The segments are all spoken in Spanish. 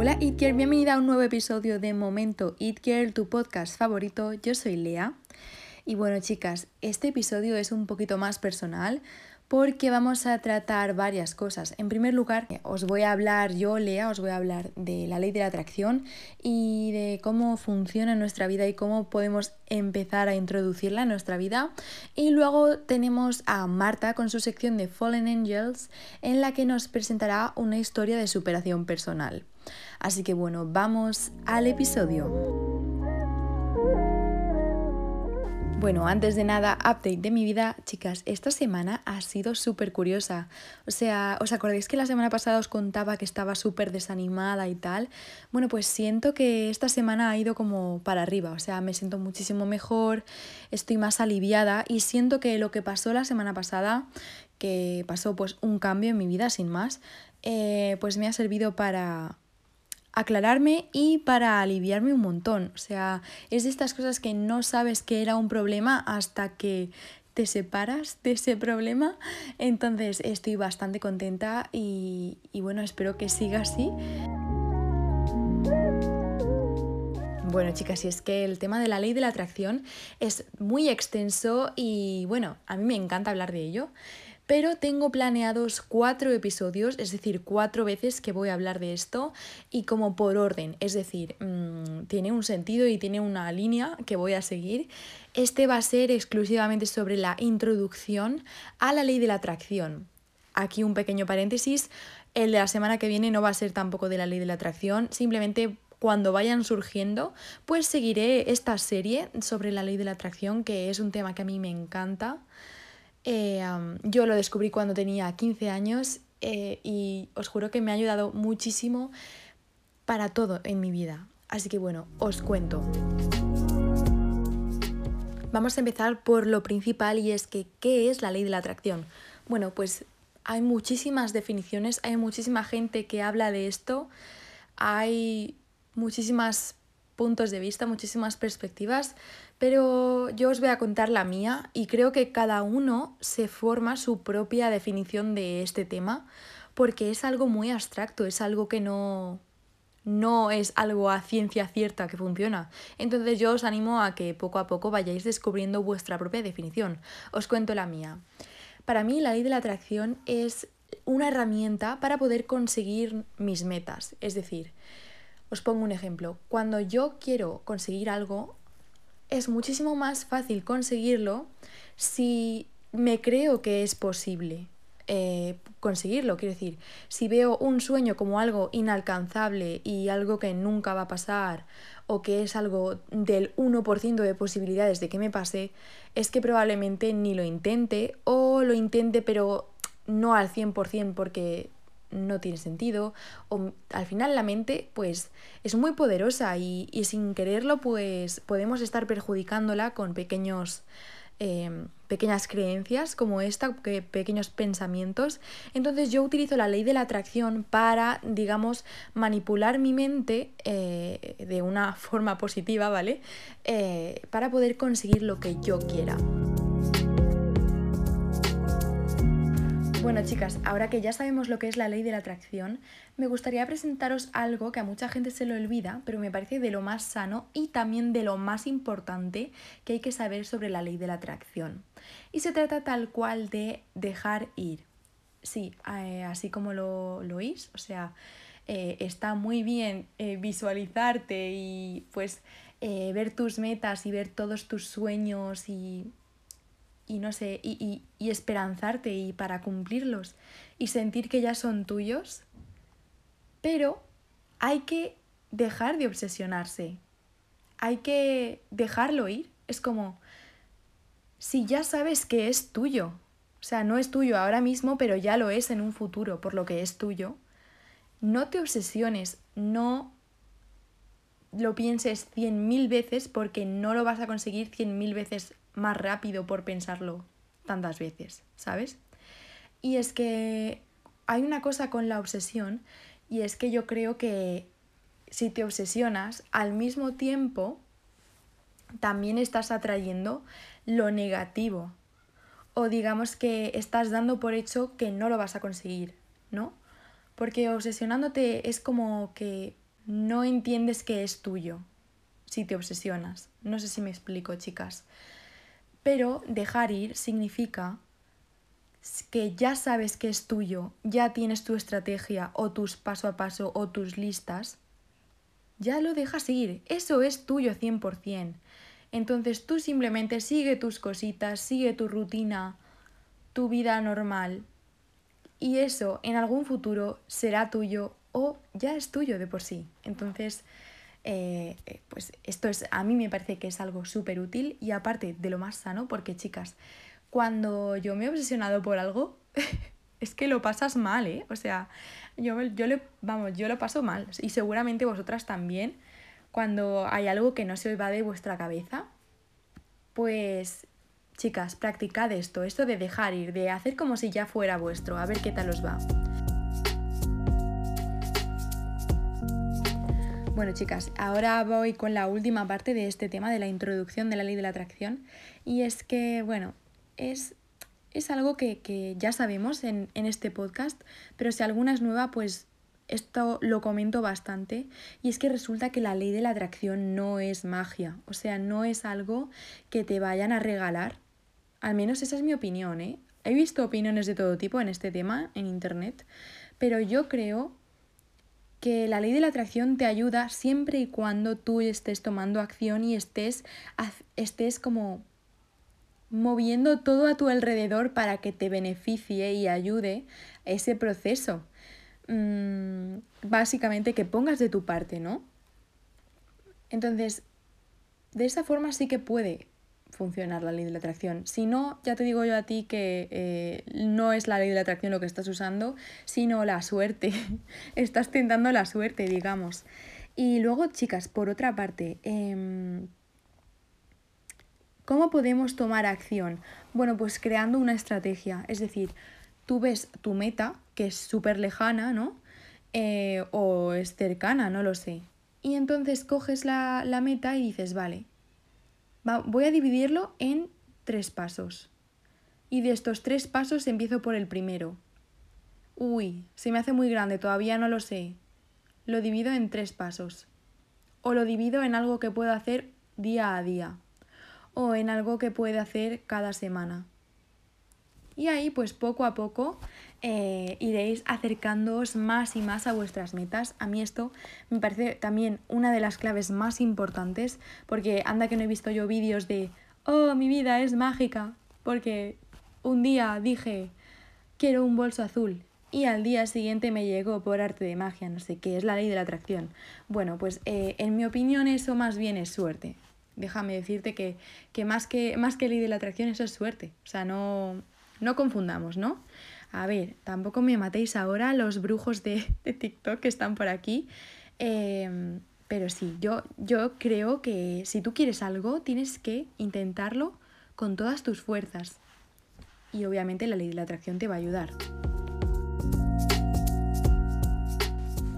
Hola It Girl, bienvenida a un nuevo episodio de Momento It Girl, tu podcast favorito. Yo soy Lea. Y bueno chicas, este episodio es un poquito más personal porque vamos a tratar varias cosas. En primer lugar, os voy a hablar, yo, Lea, os voy a hablar de la ley de la atracción y de cómo funciona nuestra vida y cómo podemos empezar a introducirla en nuestra vida. Y luego tenemos a Marta con su sección de Fallen Angels, en la que nos presentará una historia de superación personal. Así que bueno, vamos al episodio. Bueno, antes de nada, update de mi vida, chicas, esta semana ha sido súper curiosa. O sea, ¿os acordáis que la semana pasada os contaba que estaba súper desanimada y tal? Bueno, pues siento que esta semana ha ido como para arriba, o sea, me siento muchísimo mejor, estoy más aliviada y siento que lo que pasó la semana pasada, que pasó pues un cambio en mi vida sin más, eh, pues me ha servido para aclararme y para aliviarme un montón. O sea, es de estas cosas que no sabes que era un problema hasta que te separas de ese problema. Entonces estoy bastante contenta y, y bueno, espero que siga así. Bueno, chicas, y es que el tema de la ley de la atracción es muy extenso y bueno, a mí me encanta hablar de ello pero tengo planeados cuatro episodios, es decir, cuatro veces que voy a hablar de esto y como por orden, es decir, mm, tiene un sentido y tiene una línea que voy a seguir. Este va a ser exclusivamente sobre la introducción a la ley de la atracción. Aquí un pequeño paréntesis, el de la semana que viene no va a ser tampoco de la ley de la atracción, simplemente cuando vayan surgiendo, pues seguiré esta serie sobre la ley de la atracción, que es un tema que a mí me encanta. Eh, yo lo descubrí cuando tenía 15 años eh, y os juro que me ha ayudado muchísimo para todo en mi vida. Así que bueno, os cuento. Vamos a empezar por lo principal y es que, ¿qué es la ley de la atracción? Bueno, pues hay muchísimas definiciones, hay muchísima gente que habla de esto, hay muchísimos puntos de vista, muchísimas perspectivas, pero yo os voy a contar la mía y creo que cada uno se forma su propia definición de este tema porque es algo muy abstracto, es algo que no, no es algo a ciencia cierta que funciona. Entonces yo os animo a que poco a poco vayáis descubriendo vuestra propia definición. Os cuento la mía. Para mí la ley de la atracción es una herramienta para poder conseguir mis metas. Es decir, os pongo un ejemplo. Cuando yo quiero conseguir algo, es muchísimo más fácil conseguirlo si me creo que es posible eh, conseguirlo. Quiero decir, si veo un sueño como algo inalcanzable y algo que nunca va a pasar o que es algo del 1% de posibilidades de que me pase, es que probablemente ni lo intente o lo intente pero no al 100% porque no tiene sentido o al final la mente pues es muy poderosa y, sin quererlo pues podemos estar perjudicándola con pequeños em, pequeñas creencias como esta, que, pequeños pensamientos. Entonces yo utilizo la ley de la atracción para, digamos, manipular mi mente eh, de una forma positiva, ¿vale? Eh, para poder conseguir lo que yo quiera. Bueno chicas, ahora que ya sabemos lo que es la ley de la atracción, me gustaría presentaros algo que a mucha gente se lo olvida, pero me parece de lo más sano y también de lo más importante que hay que saber sobre la ley de la atracción. Y se trata tal cual de dejar ir. Sí, eh, así como lo, oís, o sea, eh, está muy bien eh, visualizarte y pues ver tus metas y ver todos tus sueños y y no sé, y, y, esperanzarte y para cumplirlos y sentir que ya son tuyos, pero hay que dejar de obsesionarse, hay que dejarlo ir. Es como, si ya sabes que es tuyo, o sea, no es tuyo ahora mismo, pero ya lo es en un futuro, por lo que es tuyo, no te obsesiones, no lo pienses cien mil veces porque no lo vas a conseguir cien mil veces más rápido por pensarlo tantas veces, ¿sabes? Y es que hay una cosa con la obsesión y es que yo creo que si te obsesionas, al mismo tiempo también estás atrayendo lo negativo. O digamos que estás dando por hecho que no lo vas a conseguir, ¿no? Porque obsesionándote es como que no entiendes que es tuyo si te obsesionas. No sé si me explico, chicas. Pero dejar ir significa que ya sabes que es tuyo, ya tienes tu estrategia o tus paso a paso o tus listas, ya lo dejas ir. Eso es tuyo 100%. Entonces tú simplemente sigue tus cositas, sigue tu rutina, tu vida normal. Y eso en algún futuro será tuyo o ya es tuyo de por sí. Entonces, eh, eh, pues esto es, a mí me parece que es algo súper útil y aparte de lo más sano, porque chicas, cuando yo me he obsesionado por algo, es que lo pasas mal, ¿eh? O sea, yo, yo, le, vamos, yo lo paso mal y seguramente vosotras también, cuando hay algo que no se os va de vuestra cabeza, pues chicas, practicad esto, esto de dejar ir, de hacer como si ya fuera vuestro, a ver qué tal os va. Bueno chicas, ahora voy con la última parte de este tema de la introducción de la ley de la atracción y es que, bueno, es, es algo que, ya sabemos en, en este podcast, pero si alguna es nueva, pues esto lo comento bastante y es que resulta que la ley de la atracción no es magia, o sea, no es algo que te vayan a regalar. Al menos esa es mi opinión, ¿eh? He visto opiniones de todo tipo en este tema en internet, pero yo creo que la ley de la atracción te ayuda siempre y cuando tú estés tomando acción y estés, estés como moviendo todo a tu alrededor para que te beneficie y ayude ese proceso. Mm, básicamente que pongas de tu parte, ¿no? Entonces, de esa forma sí que puede funcionar la ley de la atracción. Si no, ya te digo yo a ti que eh, no es la ley de la atracción lo que estás usando, sino la suerte. estás tentando la suerte, digamos. Y luego, chicas, por otra parte, em, ¿cómo podemos tomar acción? Bueno, pues creando una estrategia. Es decir, tú ves tu meta, que es súper lejana, ¿no? Eh, o es cercana, no lo sé. Y entonces coges la, la meta y dices, vale, voy a dividirlo en tres pasos. Y de estos tres pasos empiezo por el primero. Uy, se me hace muy grande, todavía no lo sé. Lo divido en tres pasos. O lo divido en algo que puedo hacer día a día. O en algo que puedo hacer cada semana. Y ahí pues poco a poco eh, iréis acercándoos más y más a vuestras metas. A mí esto me parece también una de las claves más importantes porque anda que no he visto yo vídeos de, oh, mi vida es mágica, porque un día dije, quiero un bolso azul y al día siguiente me llegó por arte de magia, no sé qué, es la ley de la atracción. Bueno, pues eh, en mi opinión eso más bien es suerte. Déjame decirte que, que, más que más que ley de la atracción eso es suerte. O sea, no, no confundamos, ¿no? A ver, tampoco me matéis ahora los brujos de, TikTok que están por aquí. Em, pero sí, yo, yo creo que si tú quieres algo, tienes que intentarlo con todas tus fuerzas. Y obviamente la ley de la atracción te va a ayudar.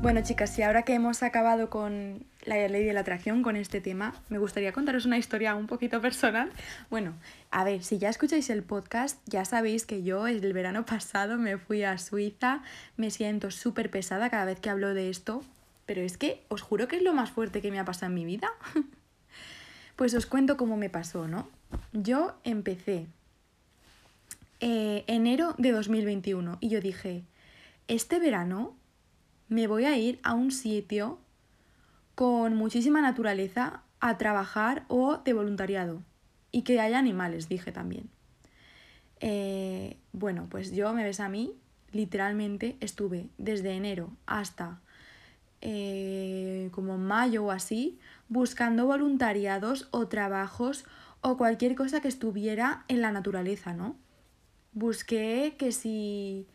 Bueno chicas, y ahora que hemos acabado con la ley de la atracción, con este tema, me gustaría contaros una historia un poquito personal. Bueno, a ver, si ya escucháis el podcast, ya sabéis que yo el verano pasado me fui a Suiza, me siento súper pesada cada vez que hablo de esto, pero es que os juro que es lo más fuerte que me ha pasado en mi vida. pues os cuento cómo me pasó, ¿no? Yo empecé eh, enero de 2021 y yo dije, este verano me voy a ir a un sitio con muchísima naturaleza a trabajar o de voluntariado. Y que haya animales, dije también. Eh, bueno, pues yo me ves a mí, literalmente estuve desde enero hasta eh, como mayo o así, buscando voluntariados o trabajos o cualquier cosa que estuviera en la naturaleza, ¿no? Busqué que si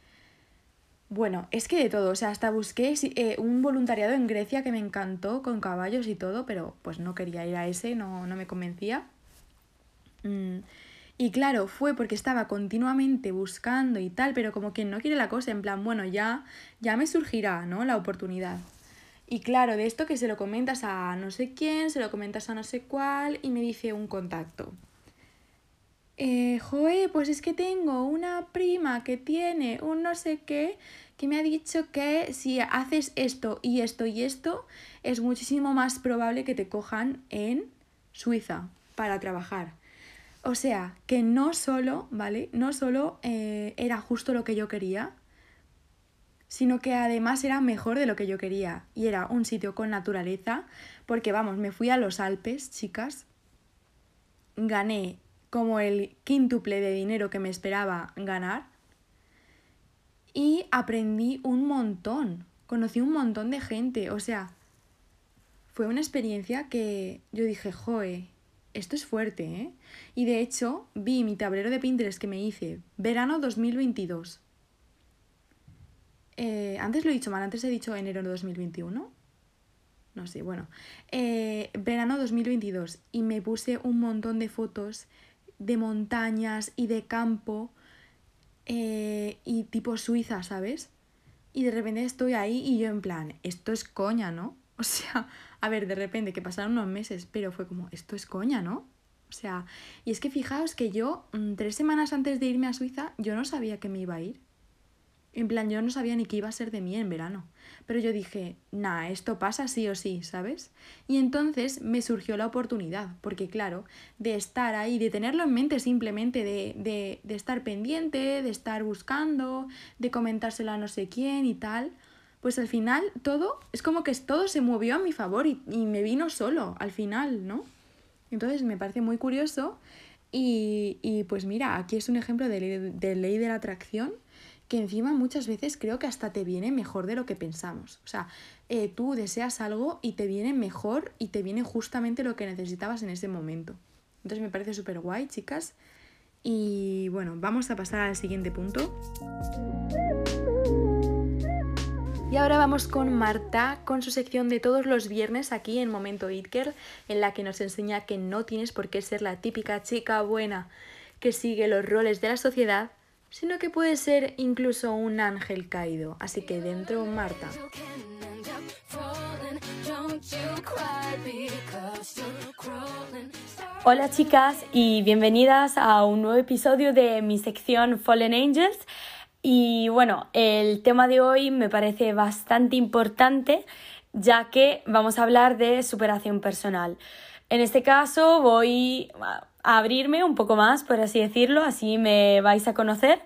bueno, es que de todo, o sea, hasta busqué eh, un voluntariado en Grecia que me encantó con caballos y todo, pero pues no quería ir a ese, no, no me convencía. Mm, y claro, fue porque estaba continuamente buscando y tal, pero como quien no quiere la cosa, en plan, bueno, ya, ya me surgirá, ¿no? La oportunidad. Y claro, de esto que se lo comentas a no sé quién, se lo comentas a no sé cuál, y me dice un contacto eh, Joe, pues es que tengo una prima que tiene un no sé qué, que me ha dicho que si haces esto y esto y esto, es muchísimo más probable que te cojan en Suiza para trabajar. O sea, que no solo, ¿vale? No solo eh, era justo lo que yo quería, sino que además era mejor de lo que yo quería. Y era un sitio con naturaleza, porque vamos, me fui a los Alpes, chicas, gané como el quíntuple de dinero que me esperaba ganar y aprendí un montón, conocí un montón de gente, o sea, fue una experiencia que yo dije, joe, esto es fuerte, ¿eh? Y de hecho, vi mi tablero de Pinterest que me hice, verano 2022. Eh, antes lo he dicho mal, antes he dicho enero de 2021. No sé, bueno. Eh, verano 2022 y me puse un montón de fotos de montañas y de campo eh, y tipo Suiza, ¿sabes? Y de repente estoy ahí y yo en plan, esto es coña, ¿no? O sea, a ver, de repente que pasaron unos meses, pero fue como, esto es coña, ¿no? O sea, y es que fijaos que yo, mm, tres semanas antes de irme a Suiza, yo no sabía que me iba a ir. En plan, yo no sabía ni qué iba a ser de mí en verano. Pero yo dije, nah, esto pasa sí o sí, ¿sabes? Y entonces me surgió la oportunidad, porque claro, de estar ahí, de tenerlo en mente simplemente, de, de, de estar pendiente, de estar buscando, de comentárselo a no sé quién y tal, pues al final todo, es como que todo se movió a mi favor y, me vino solo al final, ¿no? Entonces me parece muy curioso y, y pues mira, aquí es un ejemplo de de ley de la atracción que encima muchas veces creo que hasta te viene mejor de lo que pensamos. O sea, eh, tú deseas algo y te viene mejor y te viene justamente lo que necesitabas en ese momento. Entonces me parece súper guay, chicas. Y bueno, vamos a pasar al siguiente punto. Y ahora vamos con Marta, con su sección de todos los viernes aquí en Momento Itker, en la que nos enseña que no tienes por qué ser la típica chica buena que sigue los roles de la sociedad, sino que puede ser incluso un ángel caído. Así que dentro, Marta. Hola chicas y bienvenidas a un nuevo episodio de mi sección Fallen Angels. Y bueno, el tema de hoy me parece bastante importante ya que vamos a hablar de superación personal. En este caso voy abrirme un poco más, por así decirlo, así me vais a conocer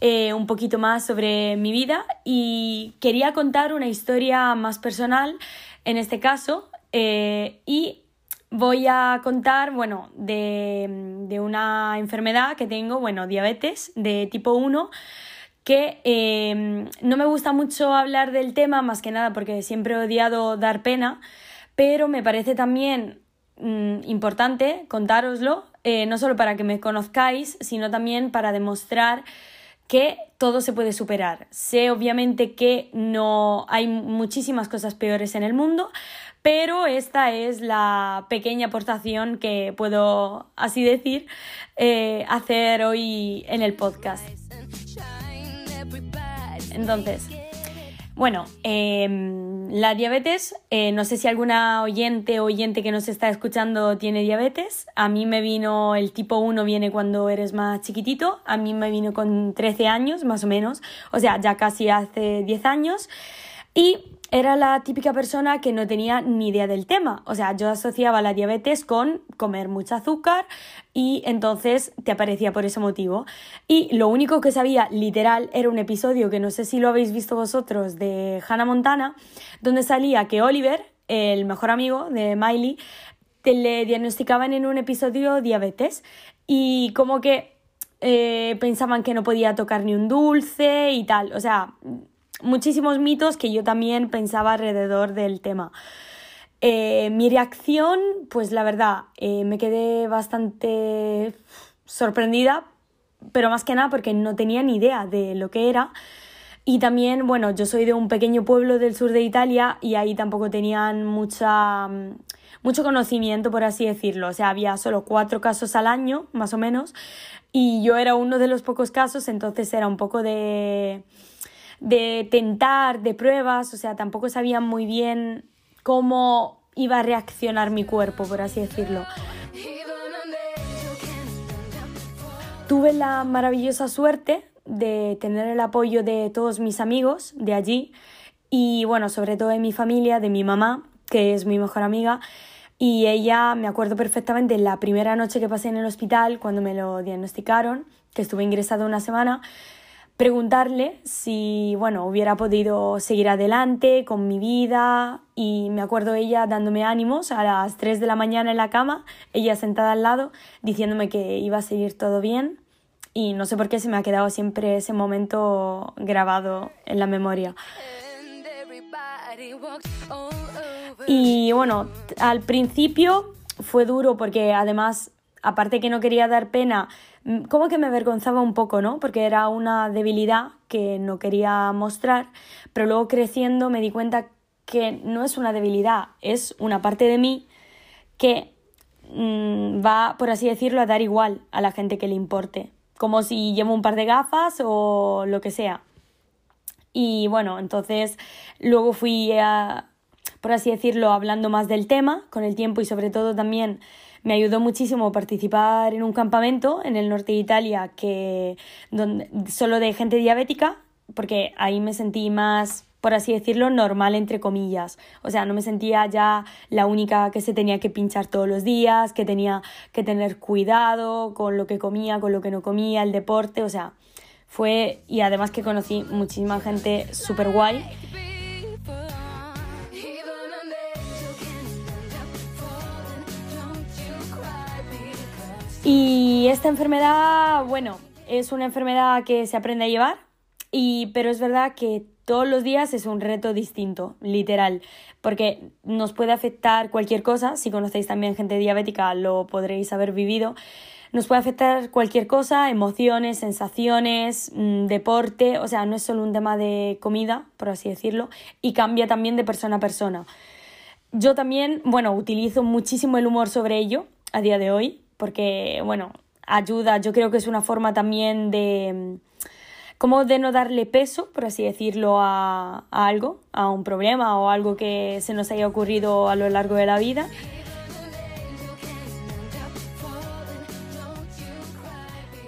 eh, un poquito más sobre mi vida. Y quería contar una historia más personal en este caso eh, y voy a contar, bueno, de, de, una enfermedad que tengo, bueno, diabetes de tipo 1 que eh, no me gusta mucho hablar del tema, más que nada porque siempre he odiado dar pena, pero me parece también Mm, importante contároslo, eh, no solo para que me conozcáis, sino también para demostrar que todo se puede superar. Sé obviamente que no hay muchísimas cosas peores en el mundo, pero esta es la pequeña aportación que puedo, así decir, eh, hacer hoy en el podcast. Entonces, bueno, em, la diabetes, eh, no sé si alguna oyente o oyente que nos está escuchando tiene diabetes. A mí me vino, el tipo 1 viene cuando eres más chiquitito, a mí me vino con 13 años más o menos, o sea, ya casi hace 10 años. Y era la típica persona que no tenía ni idea del tema. O sea, yo asociaba la diabetes con comer mucho azúcar y entonces te aparecía por ese motivo. Y lo único que sabía literal era un episodio que no sé si lo habéis visto vosotros de Hannah Montana, donde salía que Oliver, el mejor amigo de Miley, te le diagnosticaban en un episodio diabetes y como que eh, pensaban que no podía tocar ni un dulce y tal. O sea, muchísimos mitos que yo también pensaba alrededor del tema. Eh, mi reacción, pues la verdad, eh, me quedé bastante sorprendida, pero más que nada porque no tenía ni idea de lo que era. Y también, bueno, yo soy de un pequeño pueblo del sur de Italia y ahí tampoco tenían mucha, mucho conocimiento, por así decirlo. O sea, había solo cuatro casos al año, más o menos, y yo era uno de los pocos casos, entonces era un poco de de tentar, de pruebas, o sea, tampoco sabía muy bien cómo iba a reaccionar mi cuerpo, por así decirlo. Tuve la maravillosa suerte de tener el apoyo de todos mis amigos de allí y bueno, sobre todo de mi familia, de mi mamá, que es mi mejor amiga. Y ella, me acuerdo perfectamente, la primera noche que pasé en el hospital, cuando me lo diagnosticaron, que estuve ingresado una semana, preguntarle si, bueno, hubiera podido seguir adelante con mi vida y me acuerdo ella dándome ánimos a las 3 de la mañana en la cama, ella sentada al lado, diciéndome que iba a seguir todo bien y no sé por qué se me ha quedado siempre ese momento grabado en la memoria. Y bueno, al principio fue duro porque además, aparte que no quería dar pena, como que me avergonzaba un poco, ¿no? Porque era una debilidad que no quería mostrar, pero luego creciendo me di cuenta que no es una debilidad, es una parte de mí que mm, va, por así decirlo, a dar igual a la gente que le importe, como si llevo un par de gafas o lo que sea. Y bueno, entonces luego fui, a, por así decirlo, hablando más del tema con el tiempo y sobre todo también me ayudó muchísimo participar en un campamento en el norte de Italia que donde, solo de gente diabética, porque ahí me sentí más por así decirlo, normal entre comillas. O sea, no me sentía ya la única que se tenía que pinchar todos los días, que tenía que tener cuidado con lo que comía, con lo que no comía, el deporte, o sea, fue y además que conocí muchísima gente súper guay Y esta enfermedad, bueno, es una enfermedad que se aprende a llevar, y, pero es verdad que todos los días es un reto distinto, literal, porque nos puede afectar cualquier cosa, si conocéis también gente diabética lo podréis haber vivido, nos puede afectar cualquier cosa, emociones, sensaciones, mm, deporte, o sea, no es solo un tema de comida, por así decirlo, y cambia también de persona a persona. Yo también, bueno, utilizo muchísimo el humor sobre ello a día de hoy, porque, bueno, ayuda, yo creo que es una forma también de como de no darle peso, por así decirlo, a, algo, a un problema o algo que se nos haya ocurrido a lo largo de la vida.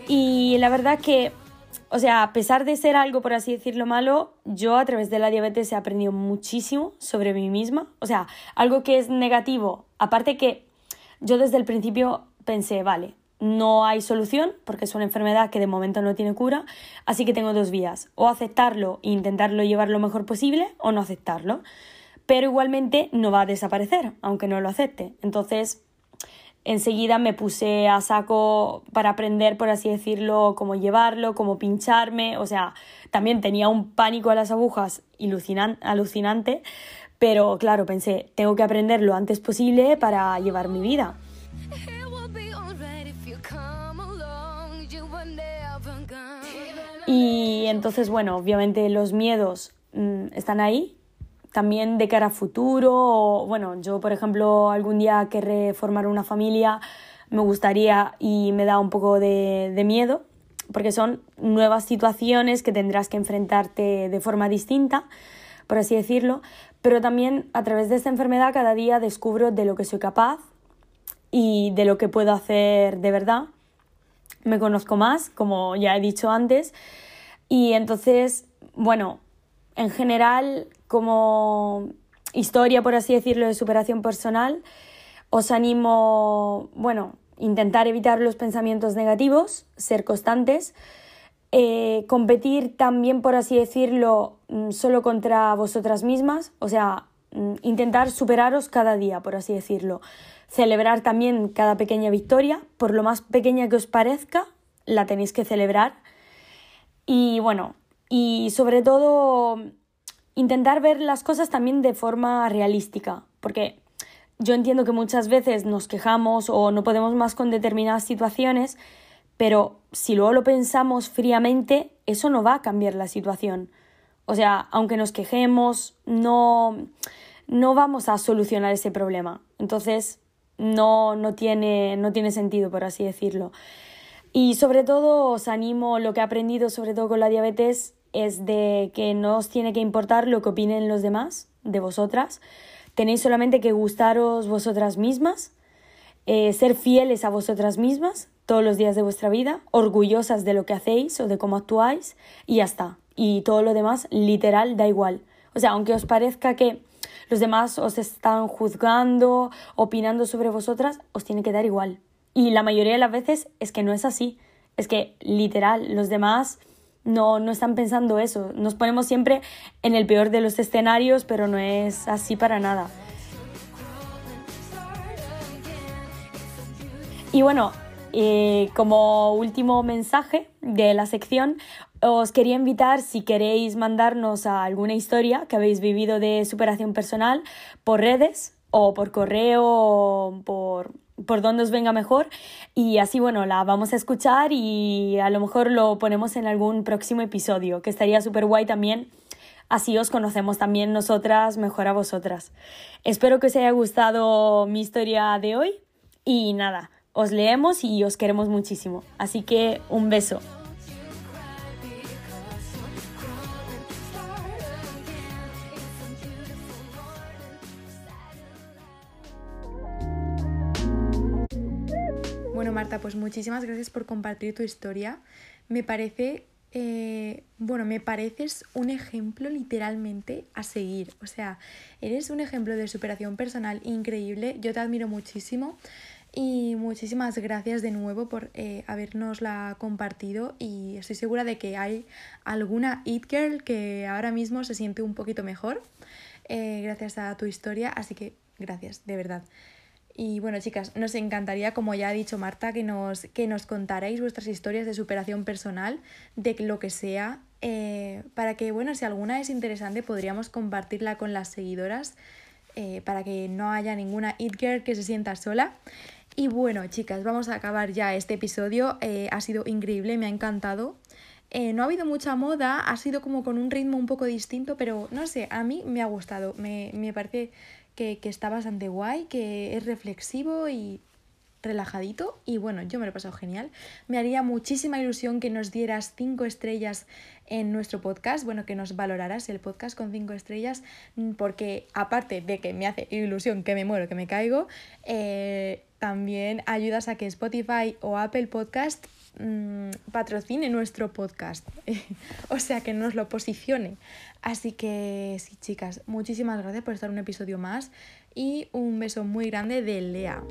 Y la verdad que, o sea, a pesar de ser algo, por así decirlo, malo, yo a través de la diabetes he aprendido muchísimo sobre mí misma. O sea, algo que es negativo, aparte que yo desde el principio pensé, vale, no hay solución porque es una enfermedad que de momento no tiene cura, así que tengo dos vías, o aceptarlo e intentarlo llevar lo mejor posible o no aceptarlo. Pero igualmente no va a desaparecer, aunque no lo acepte. Entonces, enseguida me puse a saco para aprender, por así decirlo, cómo llevarlo, cómo pincharme, o sea, también tenía un pánico a las agujas alucinante, pero claro, pensé, tengo que aprender lo antes posible para llevar mi vida. Y entonces, bueno, obviamente los miedos mm, están ahí. También de cara a futuro, bueno, yo por ejemplo algún día querré formar una familia, me gustaría y me da un poco de, de miedo, porque son nuevas situaciones que tendrás que enfrentarte de forma distinta, por así decirlo, pero también a través de esta enfermedad cada día descubro de lo que soy capaz y de lo que puedo hacer de verdad. Me conozco más, como ya he dicho antes, y entonces, bueno, en general, como historia, por así decirlo, de superación personal, os animo, bueno, intentar evitar los pensamientos negativos, ser constantes, eh, competir también, por así decirlo, mm, solo contra vosotras mismas, o sea, mm, intentar superaros cada día, por así decirlo. Celebrar también cada pequeña victoria, por lo más pequeña que os parezca, la tenéis que celebrar y bueno, y sobre todo intentar ver las cosas también de forma realística, porque yo entiendo que muchas veces nos quejamos o no podemos más con determinadas situaciones, pero si luego lo pensamos fríamente, eso no va a cambiar la situación. O sea, aunque nos quejemos, no, no vamos a solucionar ese problema. Entonces, no, no, tiene, no tiene sentido, por así decirlo. Y sobre todo os animo, lo que he aprendido sobre todo con la diabetes es de que no os tiene que importar lo que opinen los demás de vosotras. Tenéis solamente que gustaros vosotras mismas eh, ser fieles a vosotras mismas todos los días de vuestra vida, orgullosas de lo que hacéis o de cómo actuáis y ya está. Y todo lo demás, literal, da igual. O sea, aunque os parezca que los demás os están juzgando, opinando sobre vosotras, os tiene que dar igual. Y la mayoría de las veces es que no es así. Es que literal, los demás no, no están pensando eso. Nos ponemos siempre en el peor de los escenarios, pero no es así para nada. Y bueno, eh, como último mensaje de la sección, os quería invitar si queréis mandarnos a alguna historia que habéis vivido de superación personal por redes o por correo o por, por donde os venga mejor. Y así bueno la vamos a escuchar y a lo mejor lo ponemos en algún próximo episodio que estaría súper guay también. Así os conocemos también nosotras mejor a vosotras. Espero que os haya gustado mi historia de hoy. Y nada os leemos y os queremos muchísimo así que un beso Bueno, Marta, pues muchísimas gracias por compartir tu historia. Me parece, eh, bueno, me pareces un ejemplo literalmente a seguir. O sea, eres un ejemplo de superación personal increíble. Yo te admiro muchísimo. Y muchísimas gracias de nuevo por eh, habernosla compartido y estoy segura de que hay alguna It Girl que ahora mismo se siente un poquito mejor eh, gracias a tu historia, así que gracias, de verdad. Y bueno, chicas, nos encantaría, como ya ha dicho Marta, que nos, que nos contarais vuestras historias de superación personal, de lo que sea, eh, para que, bueno, si alguna es interesante, podríamos compartirla con las seguidoras, eh, para que no haya ninguna it girl que se sienta sola. Y bueno, chicas, vamos a acabar ya este episodio. Eh, ha sido increíble, me ha encantado. no ha habido mucha moda, ha sido como con un ritmo un poco distinto, pero no sé, a mí me ha gustado, me, me parece que, está bastante guay, que es reflexivo y relajadito y bueno, yo me lo he pasado genial. Me haría muchísima ilusión que nos dieras cinco estrellas en nuestro podcast, bueno, que nos valoraras el podcast con cinco estrellas, porque aparte de que me hace ilusión que me muero, que me caigo, eh, también ayudas a que Spotify o Apple Podcast mmm, patrocine nuestro podcast, o sea, que nos lo posicione. Así que sí, chicas, muchísimas gracias por estar un episodio más y un beso muy grande de Lea.